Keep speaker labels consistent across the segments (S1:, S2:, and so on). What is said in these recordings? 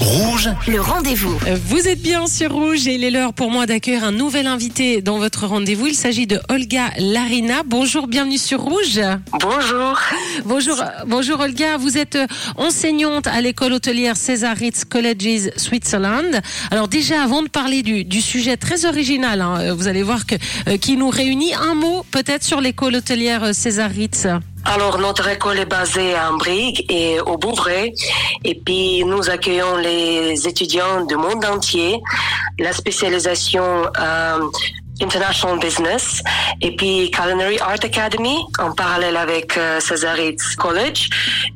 S1: Rouge,
S2: Le rendez-vous.
S3: Vous êtes bien sur Rouge et il est l'heure pour moi d'accueillir un nouvel invité dans votre rendez-vous. Il s'agit de Olga Larina. Bonjour, bienvenue sur Rouge.
S4: Bonjour.
S3: Bonjour, euh, bonjour Olga. Vous êtes euh, enseignante à l'école hôtelière César Ritz Colleges Switzerland. Alors déjà, avant de parler du, du sujet très original, hein, euh, vous allez voir que euh, qui nous réunit, un mot peut-être sur l'école hôtelière César Ritz.
S4: Alors, notre école est basée à Ambrigue et au Bouvray. Et puis, nous accueillons les étudiants du monde entier. La spécialisation euh, International Business et puis Culinary Art Academy en parallèle avec euh, College.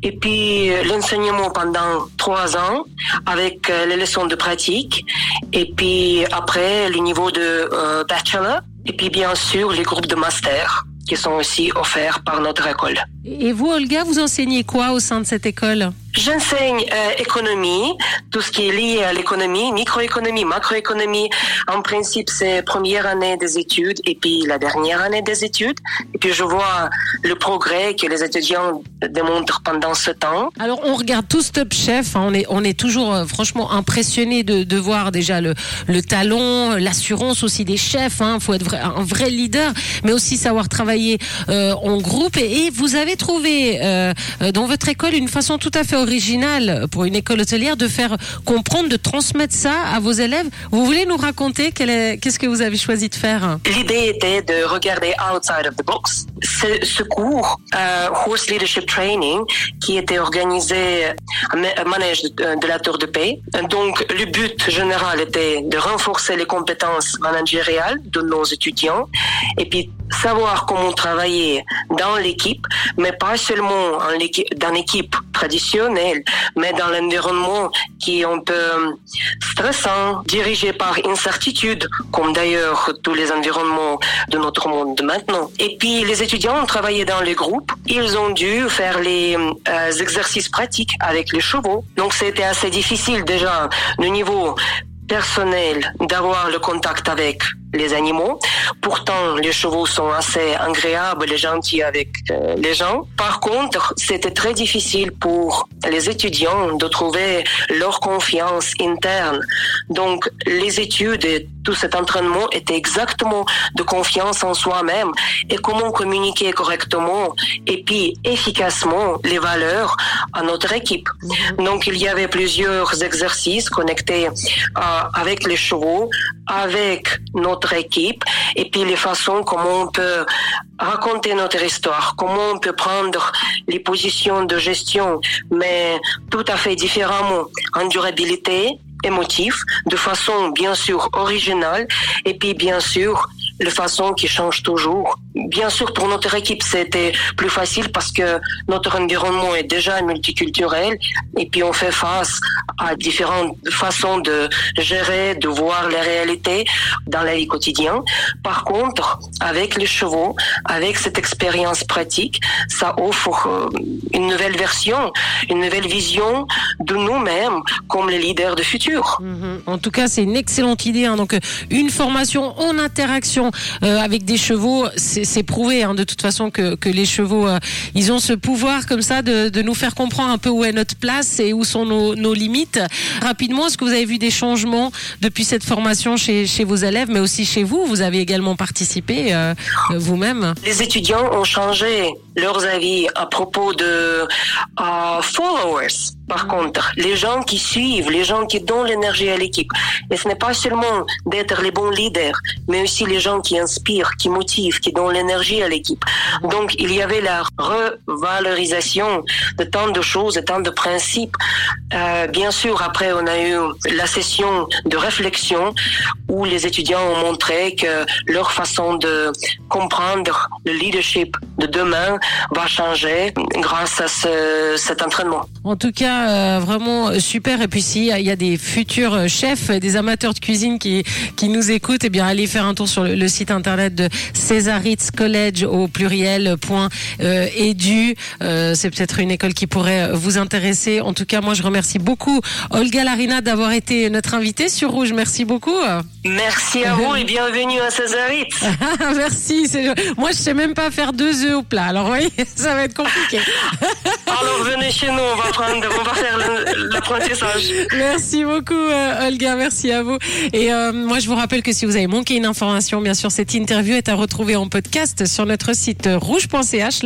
S4: Et puis, euh, l'enseignement pendant trois ans avec euh, les leçons de pratique. Et puis, après, le niveau de euh, bachelor. Et puis, bien sûr, les groupes de master qui sont aussi offerts par notre école.
S3: Et vous, Olga, vous enseignez quoi au sein de cette école?
S4: J'enseigne euh, économie, tout ce qui est lié à l'économie, microéconomie, macroéconomie. En principe, c'est première année des études et puis la dernière année des études. Et puis je vois le progrès que les étudiants démontrent pendant ce temps.
S3: Alors on regarde tous Top Chef, hein, on est on est toujours euh, franchement impressionné de, de voir déjà le le talent, l'assurance aussi des chefs. Il faut être un vrai leader, mais aussi savoir travailler euh, en groupe. Et, et vous avez trouvé euh, euh, dans votre école une façon tout à fait originale pour une école hôtelière de faire comprendre, de transmettre ça à vos élèves. Vous voulez nous raconter qu'est-ce que vous avez choisi de faire?
S4: L'idée était de regarder outside of the box. Ce, cours, euh, Horse Leadership Training, qui était organisé à à manège de, de la Tour de Paix. Donc, le but général était de renforcer les compétences managériales de nos étudiants et puis savoir comment travailler dans l'équipe, mais pas seulement dans l'équipe traditionnelle, mais dans l'environnement qui est un peu stressant, dirigé par incertitude, comme d'ailleurs tous les environnements de notre monde maintenant. Et puis les étudiants ont travaillé dans les groupes, ils ont dû faire les euh, exercices pratiques avec les chevaux. Donc c'était assez difficile déjà le niveau personnel d'avoir le contact avec les animaux. Pourtant, les chevaux sont assez agréables et gentils avec euh, les gens. Par contre, c'était très difficile pour les étudiants de trouver leur confiance interne. Donc, les études tout cet entraînement étaient exactement de confiance en soi-même et comment communiquer correctement et puis efficacement les valeurs à notre équipe. Donc, il y avait plusieurs exercices connectés euh, avec les chevaux, avec notre équipe, et puis les façons comment on peut raconter notre histoire, comment on peut prendre les positions de gestion, mais tout à fait différemment en durabilité, émotif, de façon bien sûr originale, et puis bien sûr de façon qui change toujours. Bien sûr, pour notre équipe, c'était plus facile parce que notre environnement est déjà multiculturel et puis on fait face à différentes façons de gérer, de voir les réalités dans la vie quotidienne. Par contre, avec les chevaux, avec cette expérience pratique, ça offre euh, une nouvelle version, une nouvelle vision de nous-mêmes comme les leaders du futur.
S3: Mhm. En tout cas, c'est une excellente idée. hein. Donc, euh, une formation en interaction euh, avec des chevaux, c'est c'est prouvé hein, de toute façon que, les chevaux, euh, ils ont ce pouvoir comme ça de, nous faire comprendre un peu où est notre place et où sont nos, limites. Rapidement, est-ce que vous avez vu des changements depuis cette formation chez, vos élèves, mais aussi chez vous? Vous avez également participé euh, vous-même?
S4: Les étudiants ont changé leurs avis à propos de followers. Par contre, les gens qui suivent, les gens qui donnent l'énergie à l'équipe. Et ce n'est pas seulement d'être les bons leaders, mais aussi les gens qui inspirent, qui motivent, qui donnent l'énergie à l'équipe. Donc, il y avait la revalorisation de tant de choses, de tant de principes. Euh, bien sûr, après, on a eu la session de réflexion où les étudiants ont montré que leur façon de comprendre le leadership de demain va changer grâce à ce, cet entraînement.
S3: En tout cas, euh, vraiment super. Et puis s'il y, a- il y a des futurs chefs, des amateurs de cuisine qui qui nous écoutent, eh bien allez faire un tour sur le, le site internet de Césaritz College au pluriel point euh, edu. Euh, C'est peut-être une école qui pourrait vous intéresser. En tout cas, moi je remercie beaucoup Olga Larina d'avoir été notre invitée sur Rouge. Merci beaucoup.
S4: Merci à vous et bienvenue à Césaritz.
S3: Merci. Moi je sais même pas faire deux œufs au plat. Alors Oui, ça va être compliqué.
S4: Alors venez chez nous, on va prendre, on va faire l'apprentissage.
S3: Merci beaucoup euh, Olga, merci à vous. Et euh, moi je vous rappelle que si vous avez manqué une information, bien sûr cette interview est à retrouver en podcast sur notre site rouge.ch.